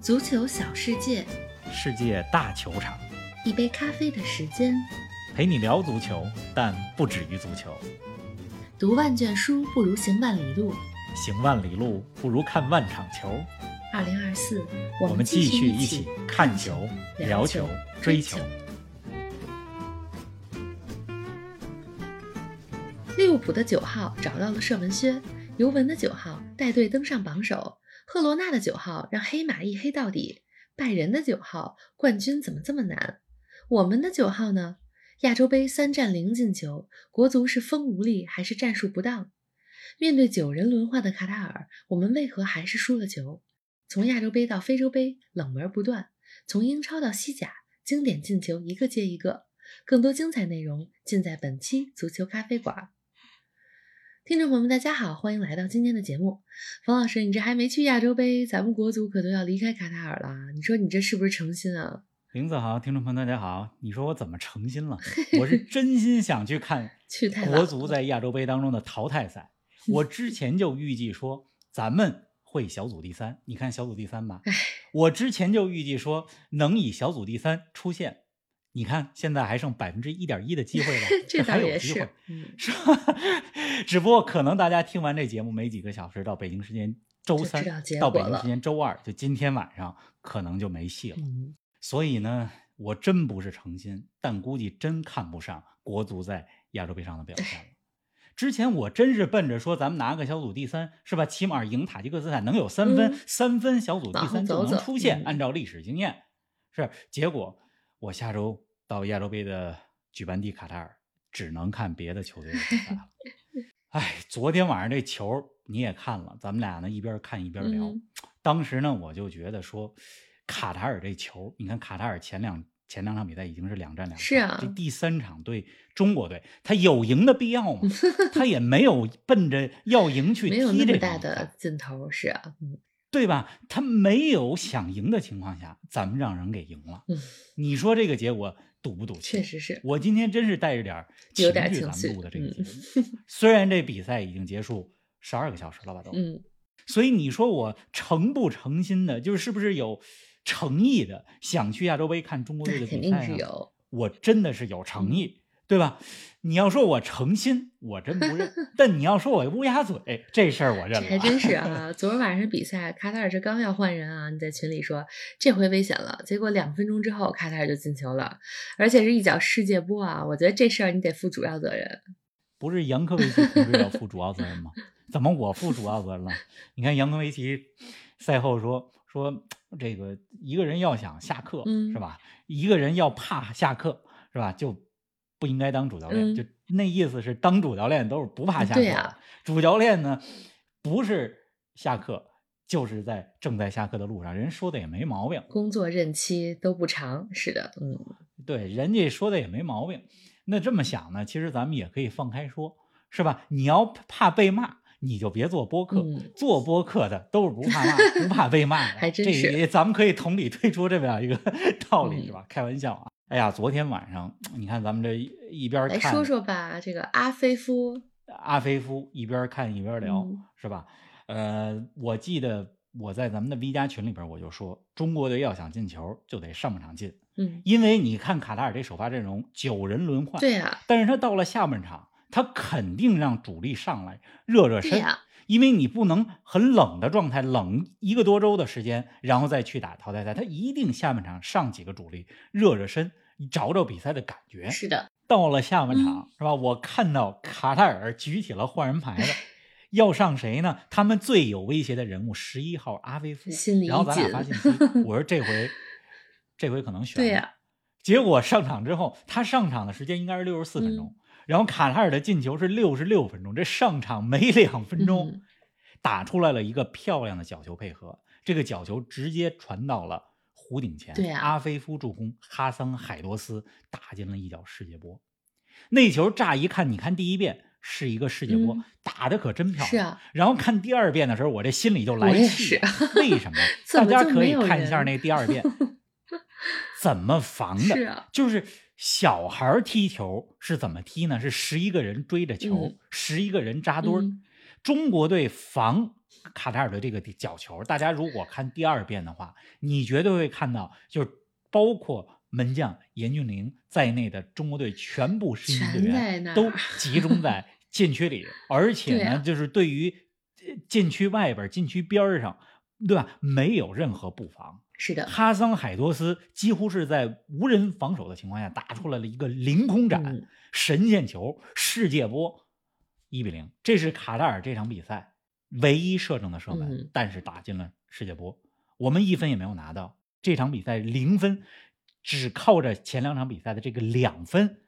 足球小世界，世界大球场，一杯咖啡的时间，陪你聊足球，但不止于足球。读万卷书不如行万里路，行万里路不如看万场球。二零二四，我们继续一一起看球、聊球、追球。利物浦的九号找到了射门靴，尤文的九号带队登上榜首，赫罗纳的九号让黑马一黑到底，拜仁的九号冠军怎么这么难？我们的九号呢？亚洲杯三战零进球，国足是风无力还是战术不当？面对九人轮换的卡塔尔，我们为何还是输了球？从亚洲杯到非洲杯，冷门不断；从英超到西甲，经典进球一个接一个。更多精彩内容尽在本期足球咖啡馆。听众朋友们，大家好，欢迎来到今天的节目。冯老师，你这还没去亚洲杯，咱们国足可都要离开卡塔尔了。你说你这是不是诚心啊？林子好，听众朋友大家好，你说我怎么诚心了？我是真心想去看国足在亚洲杯当中的淘汰赛。我之前就预计说咱们会小组第三，你看小组第三吧。我之前就预计说能以小组第三出现，你看现在还剩百分之一点一的机会了，这还有机会，，嗯，是吧？只不过可能大家听完这节目没几个小时，到北京时间周三到北京时间周二，就今天晚上可能就没戏了。嗯所以呢，我真不是诚心，但估计真看不上国足在亚洲杯上的表现了。之前我真是奔着说咱们拿个小组第三，是吧？起码赢塔吉克斯坦能有三分，嗯三分小组第三就能出现。嗯按照历史经验，是结果我下周到亚洲杯的举办地卡塔尔，只能看别的球队的比赛了。哎，昨天晚上这球你也看了，咱们俩呢一边看一边聊。嗯 当时呢，我就觉得说，卡塔尔这球，你看卡塔尔前两前两场比赛已经是两战两胜，是啊这第三场对中国队，他有赢的必要吗？他也没有奔着要赢去没有踢这那么大的劲头，是啊，嗯对吧？他没有想赢的情况下，咱们让人给赢了。嗯，你说这个结果赌不赌气？确实是，我今天真是带着点情绪咱们录的这个嗯节目。虽然这比赛已经结束十二个小时了吧都，嗯，所以你说我诚不诚心的，就是是不是有诚意的想去亚洲杯看中国队的那肯定比赛呢？是有，我真的是有诚意，对吧？你要说我诚心，我真不认；但你要说我乌鸦嘴，这事儿我认了。还真是啊！昨儿晚上比赛，卡塔尔这刚要换人啊，你在群里说这回危险了，结果两分钟之后卡塔尔就进球了，而且是一脚世界波啊！我觉得这事儿你得负主要责任。不是扬科维奇同志要负主要责任吗？怎么我负主要责任了？你看扬科维奇赛后说说这个一个人要想下课、嗯是吧？一个人要怕下课是吧？就不应该当主教练，嗯就那意思是当主教练都是不怕下课主教练呢不是下课。就是在正在下课的路上，人说的也没毛病，工作任期都不长，是的，嗯，对，人家说的也没毛病。那这么想呢，其实咱们也可以放开说，是吧？你要怕被骂，你就别做播客。嗯做播客的都是不怕骂、不怕被骂的。还真这咱们可以同理推出这么样一个 道理，嗯是吧？开玩笑啊！哎呀，昨天晚上你看咱们这一一边看来说说吧，这个阿菲夫，阿菲夫，一边看一边聊，嗯是吧？呃，我记得我在咱们的 V 加群里边我就说，中国队要想进球，就得上半场进。嗯，因为你看卡塔尔这首发阵容九人轮换，对啊，但是他到了下半场，他肯定让主力上来热热身，对呀因为你不能很冷的状态，冷一个多周的时间，然后再去打淘汰赛，他一定下半场上几个主力热热身，找找比赛的感觉。是的，到了下半嗯场、是吧？我看到卡塔尔举起了换人牌子。要上谁呢？他们最有威胁的人物十一号阿菲夫，心里一然后咱俩发信息，我说这回，这回可能选了对呀结果上场之后，他上场的时间应该是六十四分钟，嗯然后卡塔尔的进球是六十六分钟，这上场没 两分钟、嗯打出来了一个漂亮的角球配合，这个角球直接传到了弧顶前，对啊阿菲夫助攻，哈桑海多斯打进了一脚世界波。那球乍一看，你看第一遍是一个世界波，嗯打的可真漂亮。是啊，然后看第二遍的时候，我这心里就来气为什么？怎大家可以看一下那第二遍，怎么防的？是啊，就是小孩儿踢球是怎么踢呢？是十一个人追着球嗯，十一、个人扎堆儿。嗯中国队防卡塔尔的这个角球，大家如果看第二遍的话，你绝对会看到，就是包括门将严俊凌在内的中国队全部十一队员都集中在禁区里，而且呢，就是对于禁区外边、禁区边上，对吧？没有任何布防。是的，哈桑海多斯几乎是在无人防守的情况下打出来了一个凌空斩、神箭球、世界波，一比零。这是卡塔尔这场比赛唯一射正的射门，但是打进了世界波。我们一分也没有拿到，这场比赛零分，只靠着前两场比赛的这个两分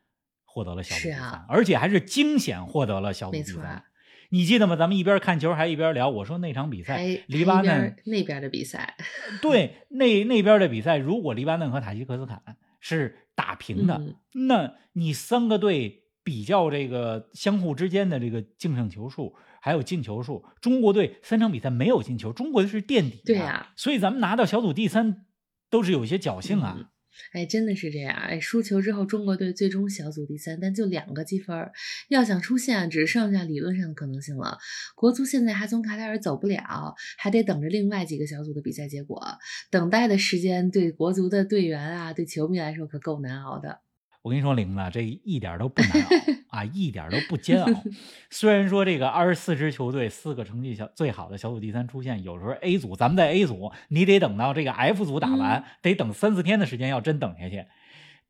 获得了小组第三，而且还是惊险获得了小组第三。你记得吗？咱们一边看球还一边聊。我说那场比赛，黎巴嫩那边的比赛，对，那那边的比赛，如果黎巴嫩和塔吉克斯坦是打平的，那你三个队比较这个相互之间的这个净胜球数还有进球数，中国队三场比赛没有进球，中国队是垫底。对呀，所以咱们拿到小组第三都是有一些侥幸啊。哎，真的是这样。哎，输球之后，中国队最终小组第三，但就两个积分，要想出线，只剩下理论上的可能性了。国足现在还从卡塔尔走不了，还得等着另外几个小组的比赛结果。等待的时间对国足的队员啊，对球迷来说可够难熬的。我跟你说，玲子，这一点都不难熬 啊，一点都不煎熬。虽然说这个二十四支球队四个成绩小最好的小组第三出现，有时候 A 组咱们在 A 组，你得等到这个 F 组打完，得等三四天的时间，要真等下去。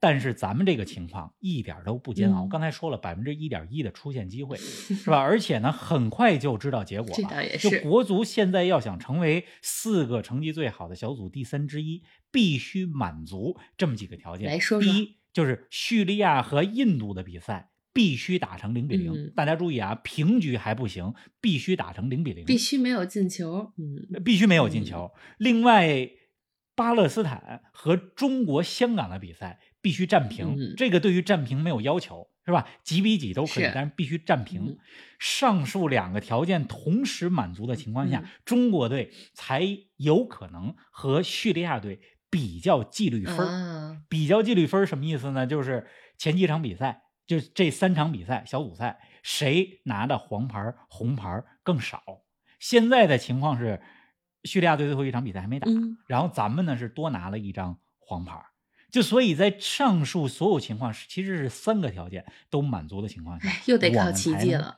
但是咱们这个情况一点都不煎熬。刚才说了百分之一点一的出现机会，是吧？而且呢，很快就知道结果了。就国足现在要想成为四个成绩最好的小组第三之一，必须满足这么几个条件。来说说。第一。就是叙利亚和印度的比赛必须打成零比零，大家注意啊，平局还不行，必须打成零比零，必须没有进球，嗯，必须没有进球。另外，巴勒斯坦和中国香港的比赛必须战平，这个对于战平没有要求，是吧？几比几都可以，但是必须战平。上述两个条件同时满足的情况下，中国队才有可能和叙利亚队。比较纪律分比较纪律分什么意思呢？就是前几场比赛，就这三场比赛小组赛，谁拿的黄牌、红牌更少？现在的情况是，叙利亚队最后一场比赛还没打，然后咱们呢是多拿了一张黄牌，就所以在上述所有情况其实是三个条件都满足的情况下，又得靠奇迹了，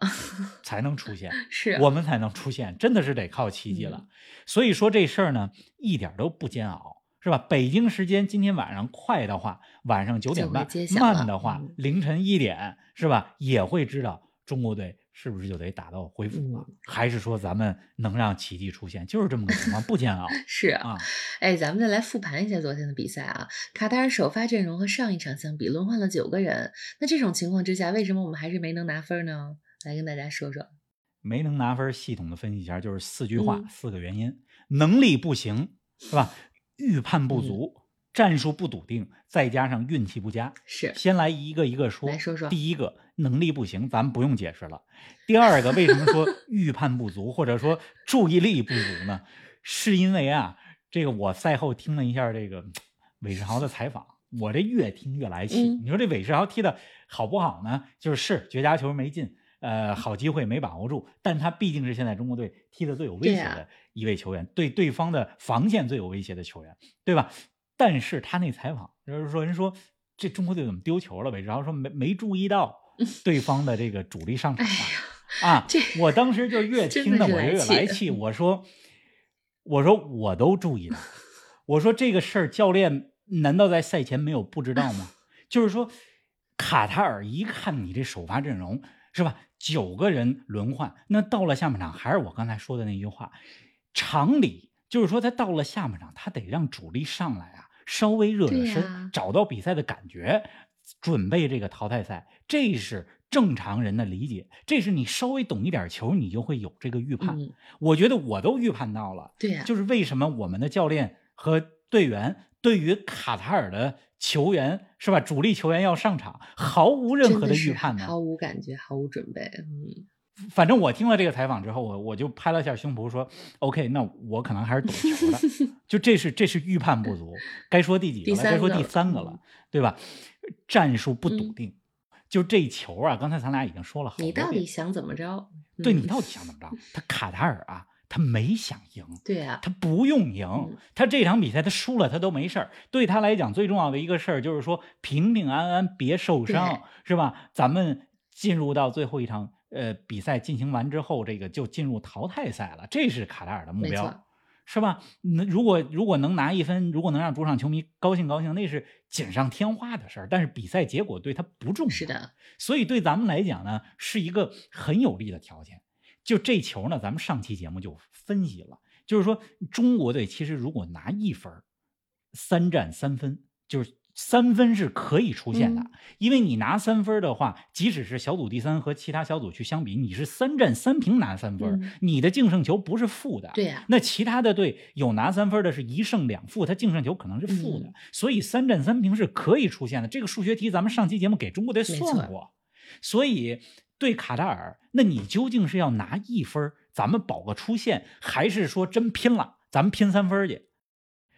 才能出现，是我们才能出现，真的是得靠奇迹了。所以说这事儿呢，一点都不煎熬。是吧？北京时间今天晚上快的话，晚上九点半；慢的话，凌晨一点，是吧？也会知道中国队是不是就得打到恢复了，还是说咱们能让奇迹出现？就是这么个情况，不煎熬。是啊，哎，咱们再来复盘一下昨天的比赛啊。卡塔尔首发阵容和上一场相比，轮换了九个人。那这种情况之下，为什么我们还是没能拿分呢？来跟大家说说。没能拿分，系统的分析一下，就是四句话，四个原因：能力不行，是吧？预判不足，战术不笃定，再加上运气不佳。是，先来一个一个说。来说说，第一个能力不行，咱们不用解释了。第二个，为什么说 预判不足，或者说注意力不足呢？是因为啊，这个我赛后听了一下这个韦世豪的采访，我这越听越来气。你说这韦世豪踢的好不好呢？就是是绝佳球没进。呃，好机会没把握住，但他毕竟是现在中国队踢的最有威胁的一位球员，对对方的防线最有威胁的球员，对吧？但是他那采访就是说，人说这中国队怎么丢球了呗？然后说没没注意到 对方的这个主力上场啊！我当时就越 听的我就越来气，我说我说我都注意到，我说这个事儿教练难道在赛前没有不知道吗？就是说卡塔尔一看你这首发阵容是吧？九个人轮换，那到了下半场还是我刚才说的那句话，常理就是说他到了下半场，他得让主力上来啊，稍微热热身，找到比赛的感觉，准备这个淘汰赛，这是正常人的理解，这是你稍微懂一点球，你就会有这个预判。我觉得我都预判到了，对呀，就是为什么我们的教练和队员对于卡塔尔的。球员是吧？主力球员要上场，毫无任何的预判呢，毫无感觉，毫无准备。嗯，反正我听了这个采访之后，我我就拍了下胸脯说：“OK，那我可能还是懂球的。就这是这是预判不足，该说第几个了？该说第三个了，对吧？战术不笃定，就这球啊！刚才咱俩已经说了好多你到底想怎么着？对你到底想怎么着？他卡塔尔啊。”他没想赢，对呀、他不用赢嗯，他这场比赛他输了他都没事儿。对他来讲，最重要的一个事儿就是说平平安安，别受伤，是吧？咱们进入到最后一场呃比赛进行完之后，这个就进入淘汰赛了，这是卡塔尔的目标。是吧？那如果如果能拿一分，如果能让主场球迷高兴高兴，那是锦上添花的事儿。但是比赛结果对他不重要。是的，所以对咱们来讲呢，是一个很有利的条件。就这球呢，咱们上期节目就分析了，就是说中国队其实如果拿一分，三战三分，就是三分是可以出现的，嗯因为你拿三分的话，即使是小组第三和其他小组去相比，你是三战三平拿三分，嗯你的净胜球不是负的。对呀、那其他的队有拿三分的，是一胜两负，他净胜球可能是负的，嗯所以三战三平是可以出现的。这个数学题咱们上期节目给中国队算过，所以对卡塔尔，那你究竟是要拿一分，咱们保个出线，还是说真拼了，咱们拼三分去？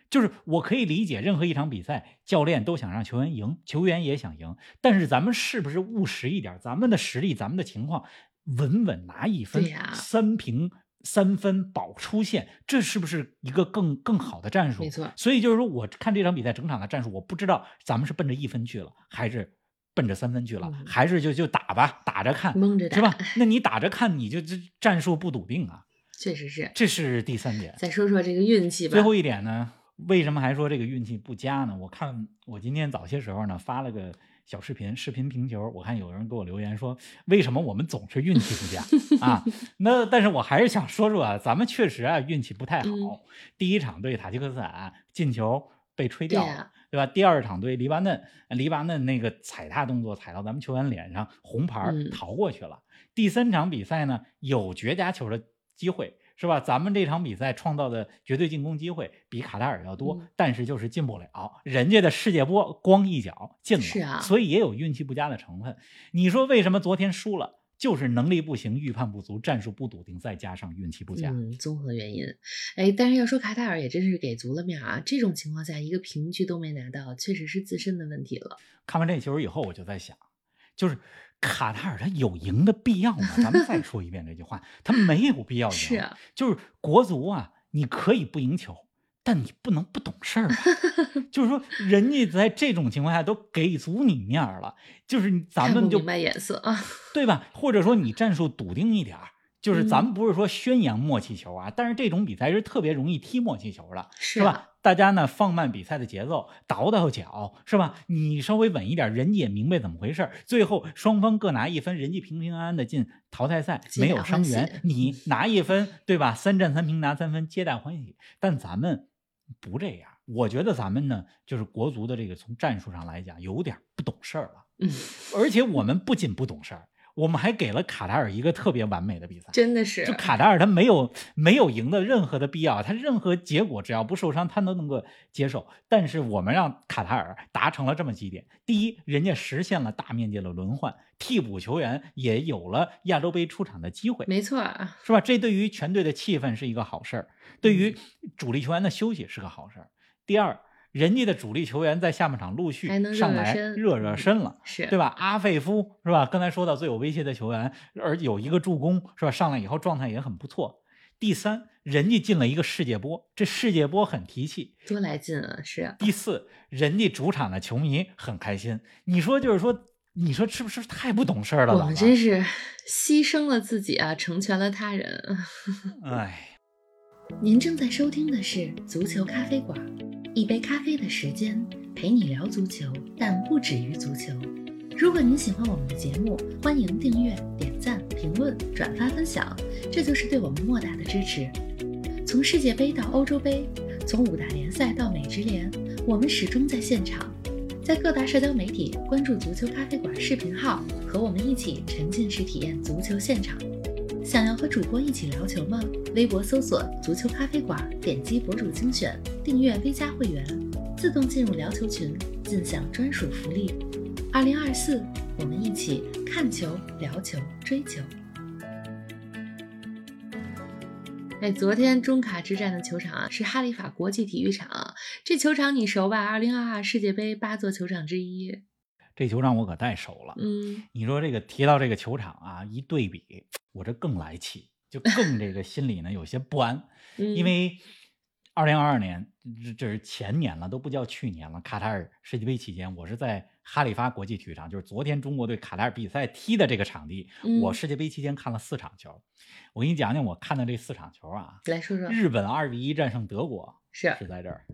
就是我可以理解，任何一场比赛，教练都想让球员赢，球员也想赢，但是咱们是不是务实一点？咱们的实力，咱们的情况，稳稳拿一分，三平三分保出线，这是不是一个更更好的战术？没错所以就是说，我看这场比赛整场的战术，我不知道咱们是奔着一分去了，还是奔着三分去了，嗯还是就就打吧，打着看，蒙着打是吧？那你打着看，你就这战术不笃定啊，确实是。这是第三点。再说说这个运气吧。最后一点呢，为什么还说这个运气不佳呢？我看我今天早些时候呢发了个小视频，视频评球，我看有人给我留言说，为什么我们总是运气不佳 啊？那但是我还是想说说啊，咱们确实啊运气不太好。嗯第一场对塔吉克斯坦进球被吹掉了。对吧？第二场对黎巴嫩，黎巴嫩那个踩踏动作踩到咱们球员脸上，红牌逃过去了。第三场比赛呢，有绝佳球的机会，是吧？咱们这场比赛创造的绝对进攻机会比卡塔尔要多，嗯但是就是进不了。人家的世界波光一脚进了，是啊所以也有运气不佳的成分。你说为什么昨天输了？就是能力不行，预判不足，战术不笃定，再加上运气不佳。嗯，综合原因。哎，但是要说卡塔尔也真是给足了面儿啊！这种情况下，一个平局都没拿到，确实是自身的问题了。看完这球以后，我就在想，就是卡塔尔他有赢的必要吗？咱们再说一遍这句话，他没有必要赢。是啊，就是国足啊，你可以不赢球，但你不能不懂事儿啊。就是说，人家在这种情况下都给足你面儿了，就是咱们就看不明白眼色啊。对吧？或者说你战术笃定一点儿。就是咱嗯们不是说宣扬默契球啊，但是这种比赛是特别容易踢默契球的，是是吧啊？大家呢放慢比赛的节奏，倒倒脚，是吧？你稍微稳一点，人家也明白怎么回事儿。最后双方各拿一分，人家平平安安的进淘汰赛，没有伤员，你拿一分，对吧？三战三平拿三分，皆大欢喜。但咱们不这样，我觉得咱们呢，就是国足的这个从战术上来讲，有点不懂事儿了。嗯，而且我们不仅不懂事儿，我们还给了卡塔尔一个特别完美的比赛。真的是就卡塔尔他没有没有赢的任何的必要，他任何结果只要不受伤，他都能够接受。但是我们让卡塔尔达成了这么几点：第一，人家实现了大面积的轮换，替补球员也有了亚洲杯出场的机会，没错儿。是吧？这对于全队的气氛是一个好事儿，对于主力球员的休息是个好事儿。第二，人家的主力球员在下半场陆续还能热上来热热身了。是对吧？阿费夫是吧？刚才说到最有威胁的球员，而有一个助攻是吧？上来以后状态也很不错。第三，人家进了一个世界波，这世界波很提气。多来劲啊！是啊，第四，人家主场的球迷很开心。你说就是说，你说是不是太不懂事儿了？我们真是牺牲了自己啊，成全了他人。哎，您正在收听的是足球咖啡馆，一杯咖啡的时间陪你聊足球，但不止于足球。如果您喜欢我们的节目，欢迎订阅、点赞、评论、转发分享，这就是对我们莫大的支持。从世界杯到欧洲杯，从五大联赛到美职联，我们始终在现场。在各大社交媒体关注“足球咖啡馆”视频号，和我们一起沉浸式体验足球现场。想要和主播一起聊球吗？微博搜索“足球咖啡馆”，点击博主精选，订阅微加会员，自动进入聊球群，尽享专属福利。二零二四，我们一起看球、聊球、追球。哎，昨天中卡之战的球场啊，是哈利法国际体育场。这球场你熟吧？二零二二世界杯八座球场之一。这球场我可太熟了。嗯，你说这个提到这个球场啊，一对比，我这更来气。就更这个心里呢有些不安，嗯。因为二零二二年这这是前年了，都不叫去年了。卡塔尔世界杯期间，我是在哈利发国际体育场，就是昨天中国队卡塔尔比赛踢的这个场地，嗯。我世界杯期间看了四场球。我给你讲讲我看的这四场球啊，来说说，日本二比一战胜德国是。是在这儿，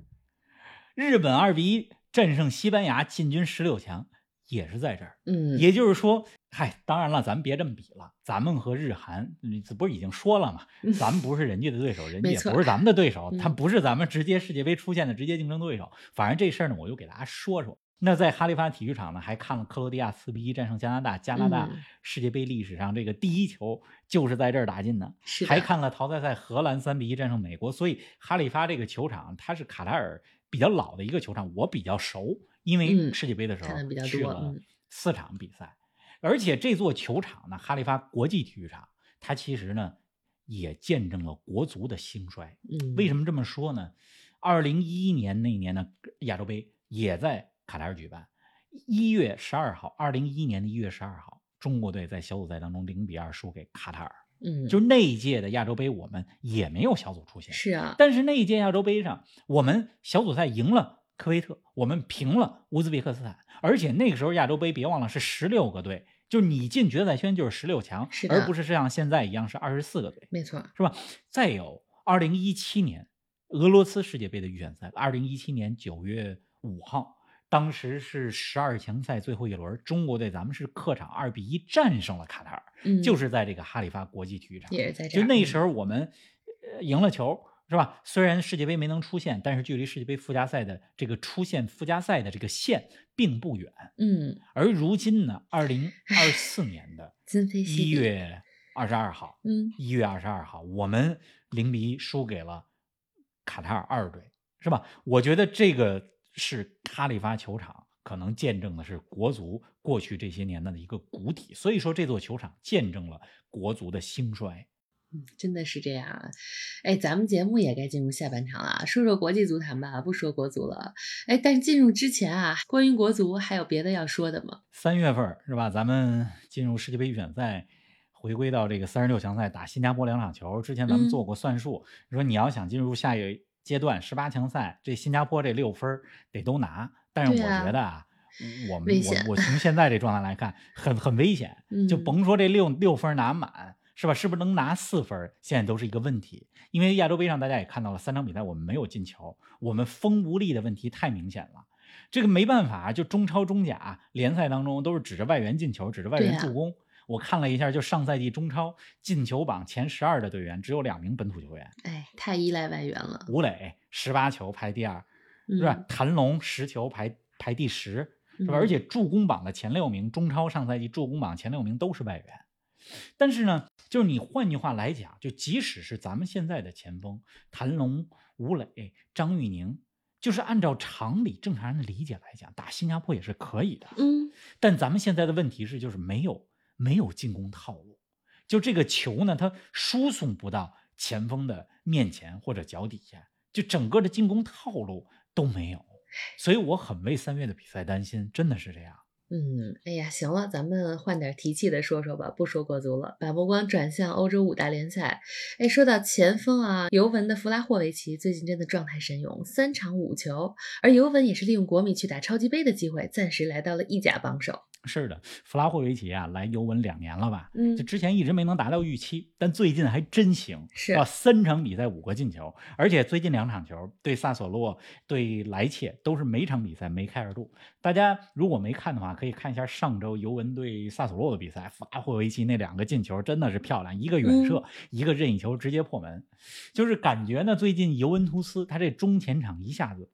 日本二比一战胜西班牙进军十六强也是在这儿。嗯，也就是说，嗨，当然了，咱们别这么比了，咱们和日韩，你这不是已经说了吗？咱们不是人家的对手，人家也不是咱们的对手，他嗯不是咱们直接世界杯出现的直接竞争对手。反正这事儿呢，我就给大家说说。那在哈利法体育场呢，还看了克罗地亚四比一战胜加拿大，加拿大嗯世界杯历史上这个第一球就是在这儿打进的。是的还看了淘汰赛荷兰三比一战胜美国，所以哈利发这个球场它是卡塔尔比较老的一个球场，我比较熟，因为嗯世界杯的时候去了四场比赛，而且这座球场呢，哈利发国际体育场，它其实呢也见证了国足的兴衰。嗯，为什么这么说呢？二零一一年那年呢，亚洲杯也在卡塔尔举办。一月十二号，二零一一年的一月十二号，中国队在小组赛当中零比二输给卡塔尔。嗯，就那一届的亚洲杯，我们也没有小组出现。是啊，但是那一届亚洲杯上，我们小组赛赢了科威特，我们平了乌兹别克斯坦，而且那个时候亚洲杯别忘了是十六个队，就是你进决赛圈就是十六强而不是像现在一样是二十四个队，没错，是吧？再有二零一七年俄罗斯世界杯的预选赛，二零一七年九月五号。当时是十二强赛最后一轮，中国队咱们是客场二比一战胜了卡塔尔，嗯，就是在这个哈里发国际体育场。也是在这，就那时候，候我们呃赢了球，是吧？虽然世界杯没能出现，但是距离世界杯附加赛的这个出现附加赛的这个线并不远。嗯，而如今呢，二零二四年的 一，月二十二号，嗯一月二十二号，我们零比一输给了卡塔尔二队，是吧？我觉得这个是哈利发球场。可能见证的是国足过去这些年的一个谷底，所以说这座球场见证了国足的兴衰。嗯，真的是这样啊！哎，咱们节目也该进入下半场了，说说国际足坛吧，不说国足了。哎，但是进入之前啊，关于国足还有别的要说的吗？三月份是吧？咱们进入世界杯预选赛，回归到这个三十六强赛打新加坡两场球。之前咱们嗯做过算术，说你要想进入下一个阶段十八强赛，这新加坡这六分得都拿。但是我觉得啊，我们我我从现在这状态来看，很很危险。就嗯甭说这六六分拿满。是吧？是不是能拿四分？现在都是一个问题。因为亚洲杯上大家也看到了，三场比赛我们没有进球，我们锋无力的问题太明显了。这个没办法，就中超、中甲联赛当中都是指着外援进球，指着外援助攻。我看了一下，就上赛季中超进球榜前十二的队员只有两名本土球员，哎，太依赖外援了，吴磊十八球排第二，是吧？谭龙十球排排第十，嗯？是吧？而且助攻榜的前六名，中超上赛季助攻榜前六名都是外援。但是呢，就是你换句话来讲，就即使是咱们现在的前锋谭龙、吴磊、张玉宁，就是按照常理正常人的理解来讲，打新加坡也是可以的。嗯，但咱们现在的问题是，就是没有没有进攻套路，就这个球呢，它输送不到前锋的面前或者脚底下，就整个的进攻套路都没有。所以我很为三月的比赛担心，真的是这样。嗯，哎呀，行了，咱们换点提气的说说吧，不说国足了，把目光转向欧洲五大联赛。哎，说到前锋啊，尤文的弗拉霍维奇最近真的状态神勇，三场五球，而尤文也是利用国米去打超级杯的机会，暂时来到了意甲榜首。是的，弗拉霍维奇啊，来尤文两年了吧？嗯就之前一直没能达到预期，但最近还真行，是啊，三场比赛五个进球，而且最近两场球对萨索洛、对莱切都是每场比赛梅开二度。大家如果没看的话，可以看一下上周尤文对萨索洛的比赛，弗拉霍维奇那两个进球真的是漂亮，一个远射，一个任意球直接破门，就是感觉呢，最近尤文图斯他这中前场一下子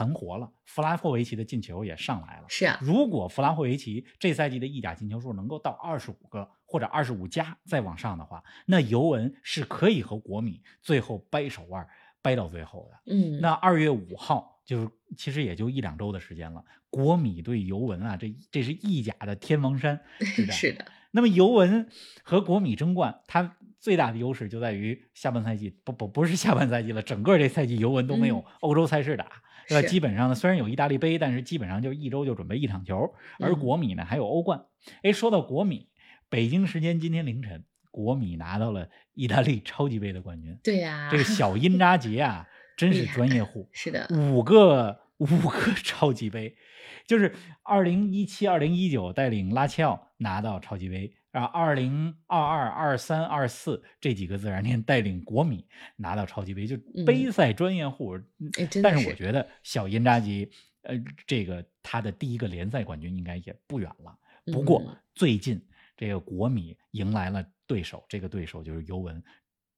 盘活了，弗拉霍维奇的进球也上来了。是啊，如果弗拉霍维奇这赛季的意甲进球数能够到二十五个或者二十五加再往上的话，那尤文是可以和国米最后掰手腕掰到最后的。嗯，那二月五号就是其实也就一两周的时间了，国米对尤文啊，这这是意甲的天王山之战。是的，那么尤文和国米争冠，它最大的优势就在于下半赛季不不不是下半赛季了，整个这赛季尤文都没有嗯欧洲赛事打。对吧？基本上呢，虽然有意大利杯，但是基本上就一周就准备一场球。而嗯国米呢，还有欧冠。哎，说到国米，北京时间今天凌晨，国米拿到了意大利超级杯的冠军。对呀，这个小因扎吉啊，真是专业户。是的，五个五个超级杯，就是二零一七、二零一九带领拉齐奥拿到超级杯。然后，二零二二、二三、二四这几个自然年带领国米拿到超级杯，就杯赛专业户。但是我觉得小因扎吉，呃，这个他的第一个联赛冠军应该也不远了。不过最近这个国米迎来了对手，这个对手就是尤文。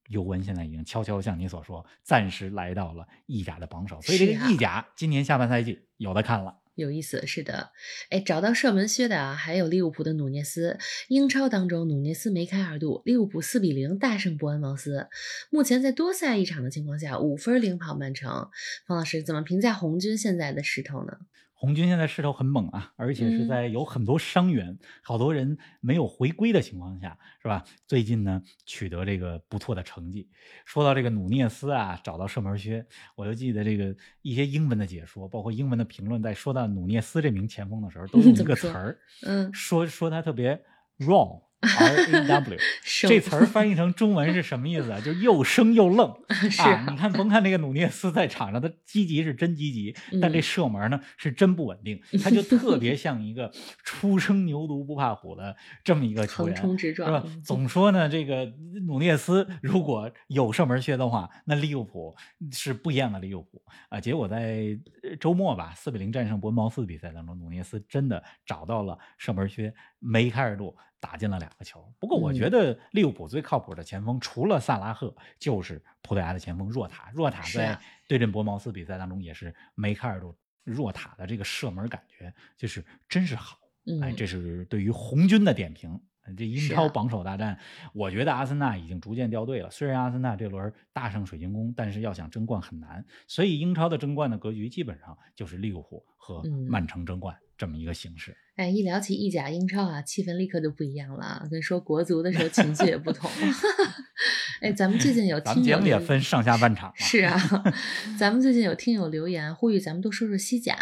尤文现在已经悄悄像你所说，暂时来到了意甲的榜首，所以这个意甲今年下半赛季有的看了。有意思，是的，哎，找到射门靴的啊，还有利物浦的努涅斯。英超当中，努涅斯梅开二度，利物浦四比零大胜伯恩茅斯，目前在多赛一场的情况下，五分领跑曼城。方老师怎么评价红军现在的势头呢？红军现在势头很猛啊，而且是在有很多伤员、好多人没有回归的情况下，是吧？最近呢，取得这个不错的成绩。说到这个努涅斯啊，找到射门靴，我就记得这个一些英文的解说，包括英文的评论，在说到努涅斯这名前锋的时候，都 用一个词儿，嗯，说说他特别 raw。R A W 这词儿翻译成中文是什么意思啊？就又生又愣 啊！你看，甭看那个努涅斯在场上，他积极是真积极，但这射门呢是真不稳定。他就 特别像一个初生牛犊不怕虎的这么一个球员，是吧？总说呢，这个努涅斯如果有射门靴的话，那利物浦是不一样的利物浦啊！结果在周末吧，四比零战胜伯恩茅斯的比赛当中，努涅斯真的找到了射门靴，梅开二度。打进了两个球，不过我觉得利物浦最靠谱的前锋除了萨拉赫，就是葡萄牙的前锋若塔。若塔在对阵博茅斯比赛当中也是梅开二度。若塔的这个射门感觉就是真是好，哎，这是对于红军的点评。这英超榜首大战，我觉得阿森纳已经逐渐掉队了。虽然阿森纳这轮大胜水晶宫，但是要想争冠很难。所以英超的争冠的格局基本上就是利物浦和曼城争冠。这么一个形式，哎，一聊起意甲、英超啊，气氛立刻就不一样了，跟说国足的时候情绪也不同。哎，咱们最近有听友也分上下半场。是啊，咱们最近有听友留言呼吁咱们多说说西甲。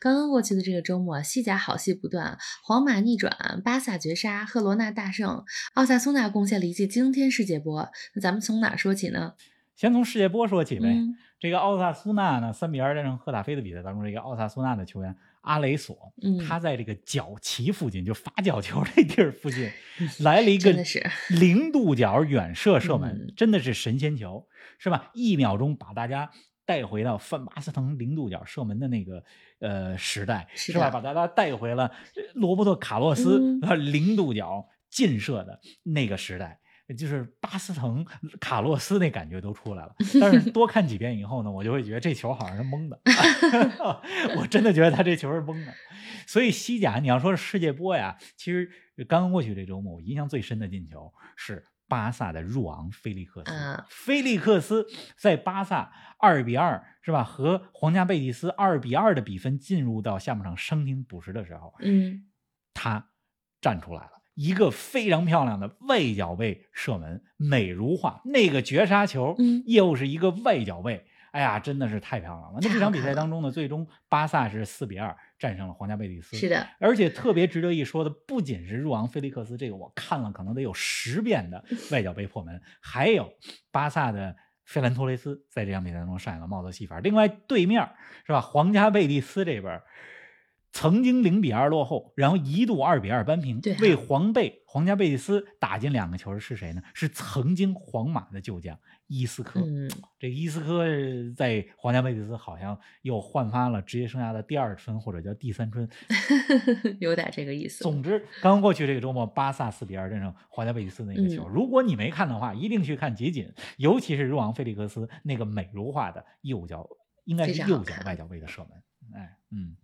刚刚过去的这个周末，西甲好戏不断，皇马逆转，巴萨绝杀，赫罗纳大胜，奥萨苏纳贡献了一记惊天世界波。那咱们从哪说起呢？先从世界波说起呗。这个奥萨苏纳呢，三比二战胜赫塔菲的比赛当中，这个奥萨苏纳的球员。阿雷索，他在这个角旗附近，就罚角球这地儿附近，来了一个零度角远射射门，真的是神仙球，是吧？一秒钟把大家带回到范巴斯滕零度角射门的那个呃时代，是吧？把大家带回了罗伯特卡洛斯零度角劲射的那个时代。就是巴斯滕卡洛斯那感觉都出来了，但是 多看几遍以后呢，我就会觉得这球好像是蒙的，我真的觉得他这球是蒙的。所以西甲你要说是世界波呀，其实刚刚过去这周末，我印象最深的进球是巴萨的入昂菲利克斯。菲利克斯在巴萨二比二是吧，和皇家贝蒂斯二比二的比分进入到下半场伤停补时的时候，嗯，他站出来了。一个非常漂亮的外脚背射门，美如画。那个绝杀球，嗯又是一个外脚背，哎呀，真的是太漂亮了。那这场比赛当中呢，最终巴萨是四比二战胜了皇家贝蒂斯。是的，而且特别值得一说的，不仅是入昂菲利克斯这个我看了可能得有十遍的外脚背破门，还有巴萨的费兰托雷斯在这场比赛当中上演了帽子戏法。另外，对面是吧，皇家贝蒂斯这边。曾经零比二落后，然后一度二比二扳平，为皇贝皇家贝蒂斯打进两个球的是谁呢？是曾经皇马的旧将伊斯科。这伊斯科在皇家贝蒂斯好像又焕发了职业生涯的第二春或者叫第三春，有点这个意思。总之，刚刚过去这个周末，巴萨四比二战胜皇家贝蒂斯那个球，如果你没看的话，一定去看集锦，尤其是入昂费利克斯那个美如画的右脚，应该是右脚外脚背的射门。哎，嗯。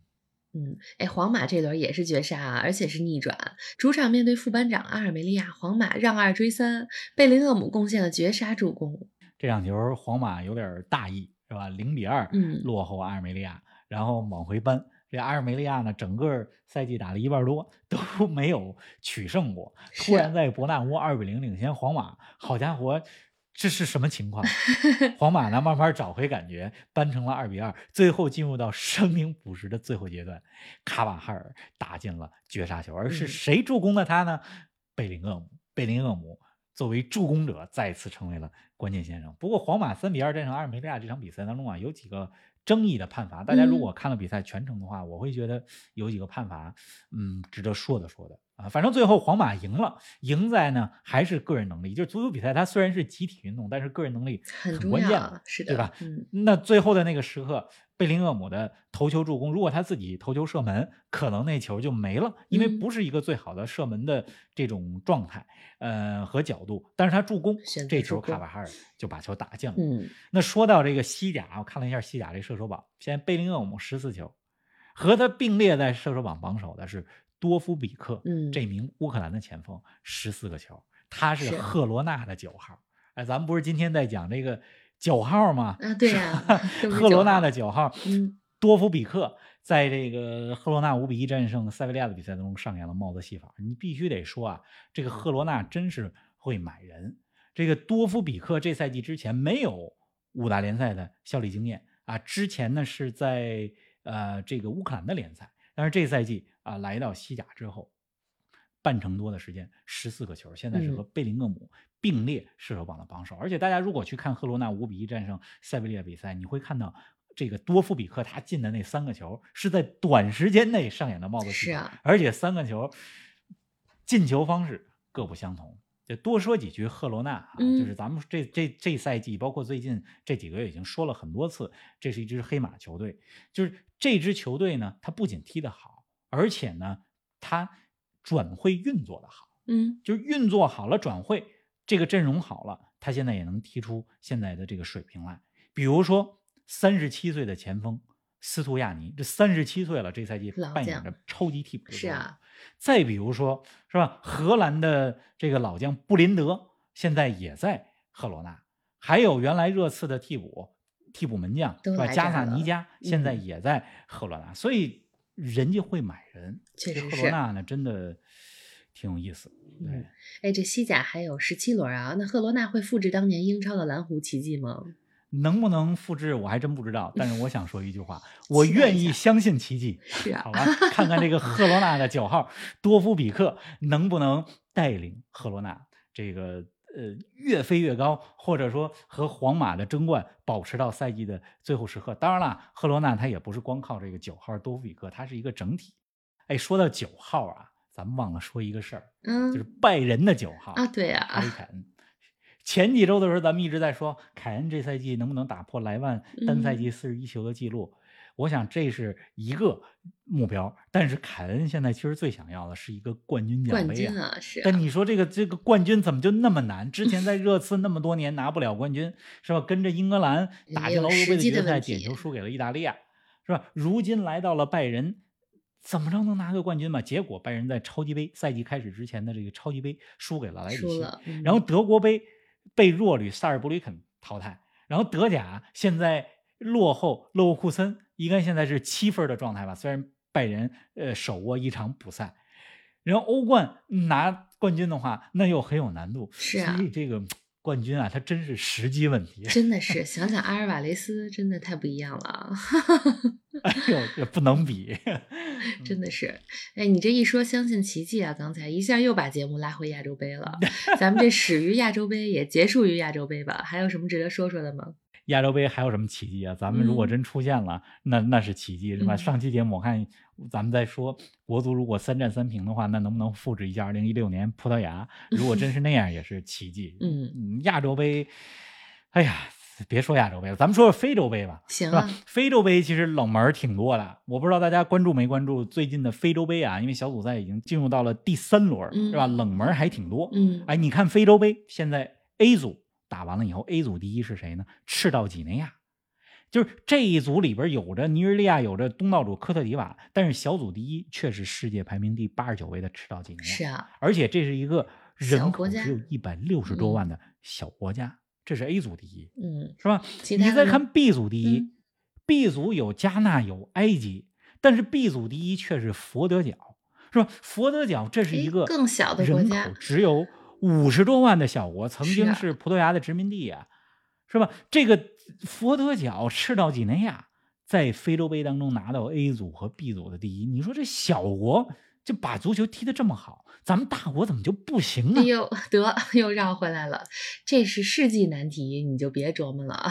嗯，哎，皇马这轮也是绝杀啊，而且是逆转，主场面对副班长阿尔梅利亚，皇马让二追三，贝林厄姆贡献了绝杀助攻。这场球皇马有点大意，是吧？零比二落后阿尔梅利亚，然后往回扳。这阿尔梅利亚呢，整个赛季打了一半多 都没有取胜过，突然在伯纳乌二比零领先皇马，好家伙！这是什么情况？皇马呢，慢慢找回感觉，扳成了二比二，最后进入到生命补时的最后阶段，卡瓦哈尔打进了绝杀球，而是谁助攻的他呢？贝林厄姆，贝林厄姆作为助攻者再次成为了关键先生。不过，皇马三比二战胜阿尔梅利亚这场比赛当中啊，有几个争议的判罚。大家如果看了比赛全程的话，我会觉得有几个判罚，嗯，值得说的说的啊。反正最后皇马赢了，赢在呢还是个人能力。就是足球比赛，它虽然是集体运动，但是个人能力很关键，是的，对吧？嗯，那最后的那个时刻。贝林厄姆的头球助攻，如果他自己头球射门，可能那球就没了，因为不是一个最好的射门的这种状态，呃和角度。但是他助攻，这球卡瓦哈尔就把球打进了。嗯，那说到这个西甲，我看了一下西甲这射手榜，现在贝林厄姆十四球，和他并列在射手榜榜首的是多夫比克，这名乌克兰的前锋十四个球，他是赫罗纳的九号。哎，咱们不是今天在讲这个。九号吗，啊对呀，赫罗纳的九号，嗯，多夫比克在这个赫罗纳五比一战胜塞维利亚的比赛当中上演了帽子戏法。你必须得说啊，这个赫罗纳真是会买人。这个多夫比克这赛季之前没有五大联赛的效力经验啊，之前呢是在呃这个乌克兰的联赛，但是这赛季啊来到西甲之后。半程多的时间，十四个球，现在是和贝林厄姆并列射手榜的榜首。而且大家如果去看赫罗纳五比一战胜塞维利亚比赛，你会看到这个多夫比克他进的那三个球是在短时间内上演的帽子戏法，而且三个球进球方式各不相同。就多说几句赫罗纳啊，就是咱们这这这赛季，包括最近这几个月已经说了很多次，这是一支黑马球队。就是这支球队呢，他不仅踢得好，而且呢，他。转会运作的好，嗯，就是运作好了，转会这个阵容好了，他现在也能踢出现在的这个水平来。比如说，三十七岁的前锋斯图亚尼，这三十七岁了，这赛季扮演着超级替补。是啊。再比如说，是吧？荷兰的这个老将布林德现在也在赫罗纳，还有原来热刺的替补替补门将是吧？加萨尼加现在也在赫罗纳，所以。人家会买人，确实是。赫罗纳呢，真的挺有意思。对，哎，这西甲还有十七轮啊，那赫罗纳会复制当年英超的蓝湖奇迹吗？能不能复制，我还真不知道。但是我想说一句话，我愿意相信奇迹。是啊，好吧，看看这个赫罗纳的九号多夫比克能不能带领赫罗纳这个。呃，越飞越高，或者说和皇马的争冠保持到赛季的最后时刻。当然了，赫罗纳他也不是光靠这个九号多夫比克，他是一个整体。哎，说到九号啊，咱们忘了说一个事儿，嗯，就是拜仁的九号啊，对呀，凯恩。前几周的时候，咱们一直在说凯恩这赛季能不能打破莱万单赛季四十一球的记录。我想这是一个目标，但是凯恩现在其实最想要的是一个冠军奖杯啊！是。但你说这个这个冠军怎么就那么难？之前在 热刺那么多年拿不了冠军，是吧？跟着英格兰打进欧洲杯的决赛，点球输给了意大利亚，是吧？如今来到了拜仁，怎么着能拿个冠军嘛？结果拜仁在超级杯赛季开始之前的这个超级杯输给了莱比锡，然后德国杯被弱旅萨尔布吕肯淘汰，然后德甲现在落后勒沃库森。应该现在是七分的状态吧，虽然拜仁呃手握一场补赛，然后欧冠拿冠军的话，那又很有难度。是啊，所以这个 冠军啊，它真是时机问题。真的 是，想想阿尔瓦雷斯，真的太不一样了。哎 呦，这不能比，真的是。哎，你这一说相信奇迹啊，刚才一下又把节目拉回亚洲杯了。咱们这始于亚洲杯，也结束于亚洲杯吧？还有什么值得说说的吗？亚洲杯还有什么奇迹啊？咱们如果真出现了，那那是奇迹，是吧？上期节目我看咱们在说国足如果三战三平的话，那能不能复制一下二零一六年葡萄牙？如果真是那样，也是奇迹。嗯，亚洲杯，哎呀，别说亚洲杯了，咱们说说非洲杯吧。行啊，非洲杯其实冷门挺多的，我不知道大家关注没关注最近的非洲杯啊？因为小组赛已经进入到了第三轮，是吧？冷门还挺多。嗯，哎，你看非洲杯现在 A 组。打完了以后，A 组第一是谁呢？赤道几内亚，就是这一组里边有着尼日利亚，有着东道主科特迪瓦，但是小组第一却是世界排名第八十九位的赤道几内亚。是啊，而且这是一个人口只有一百六十多万的小国家，这是 A 组第一，嗯，是吧？你再看 B 组第一，B 组有加纳，有埃及，但是 B 组第一却是佛得角，是吧？佛得角这是一个更小的国家，只有。五十多万的小国，曾经是葡萄牙的殖民地呀，是吧？这个佛得角赤道几内亚在非洲杯当中拿到 A 组和 B 组的第一，你说这小国就把足球踢得这么好，咱们大国怎么就不行呢？哎呦，得 又绕回来了，这是世纪难题，你就别琢磨了。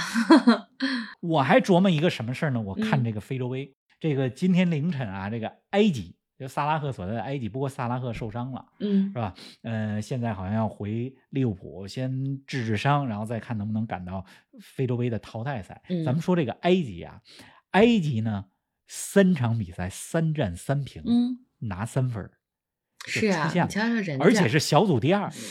我还琢磨一个什么事儿呢？我看嗯这个非洲杯，这个今天凌晨啊，这个埃及，就萨拉赫所在的埃及，不过萨拉赫受伤了，嗯是吧？呃，现在好像要回利物浦先治治伤，然后再看能不能赶到非洲杯的淘汰赛。嗯咱们说这个埃及啊，埃及呢三场比赛三战三平，嗯，拿三分是啊，出现了你瞧瞧人家，而且是小组第二。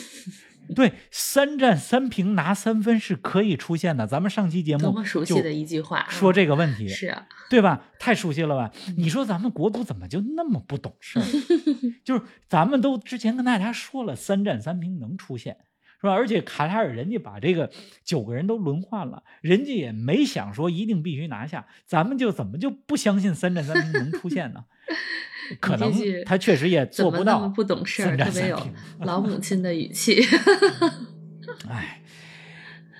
对，三战三平拿三分是可以出现的。咱们上期节目多么熟悉就的一句话啊，说这个问题，是啊，对吧？太熟悉了吧？嗯你说咱们国足怎么就那么不懂事儿？就是咱们都之前跟大家说了，三战三平能出现，是吧？而且卡塔尔人家把这个九个人都轮换了，人家也没想说一定必须拿下，咱们就怎么就不相信三战三平能出现呢？可能他确实也做不到不懂事儿，特别有。老母亲的语气。哎，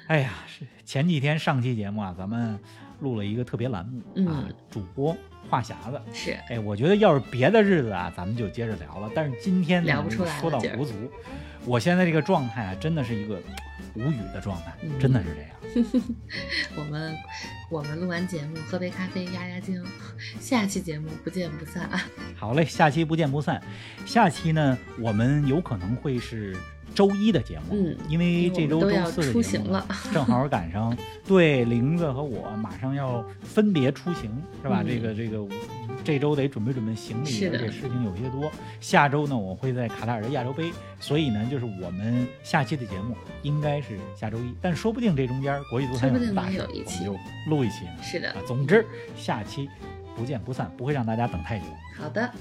哎呀，是前几天上期节目啊，咱们录了一个特别栏目、啊嗯，主播话匣子。是，哎，我觉得要是别的日子啊，咱们就接着聊了。但是今天聊不出来说到国足，我现在这个状态啊，真的是一个无语的状态，嗯真的是这样。我们我们录完节目，喝杯咖啡压压惊，下期节目不见不散啊。好嘞，下期不见不散。下期呢，我们有可能会是周一的节目，嗯因为这周周四的出节目呢行了正好赶上对玲子和我马上要分别出行，是吧？嗯这个这个这周得准备准备行李，而且事情有些多。下周呢，我会在卡塔尔的亚洲杯，所以呢，就是我们下期的节目应该是下周一，但说不定这中间国际足坛说不定什么大事，我们就录一期呢。是的啊，，总之下期不见不散，不会让大家等太久。好的，